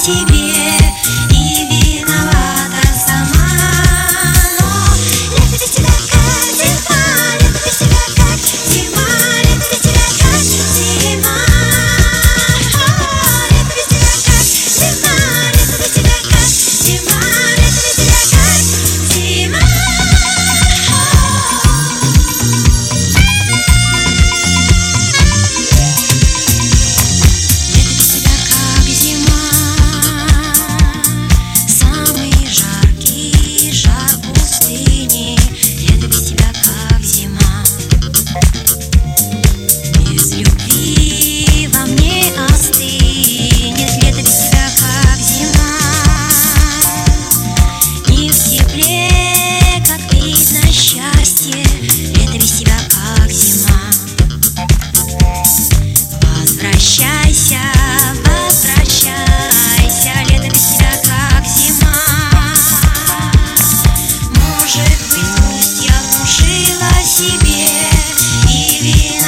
惜别 baby.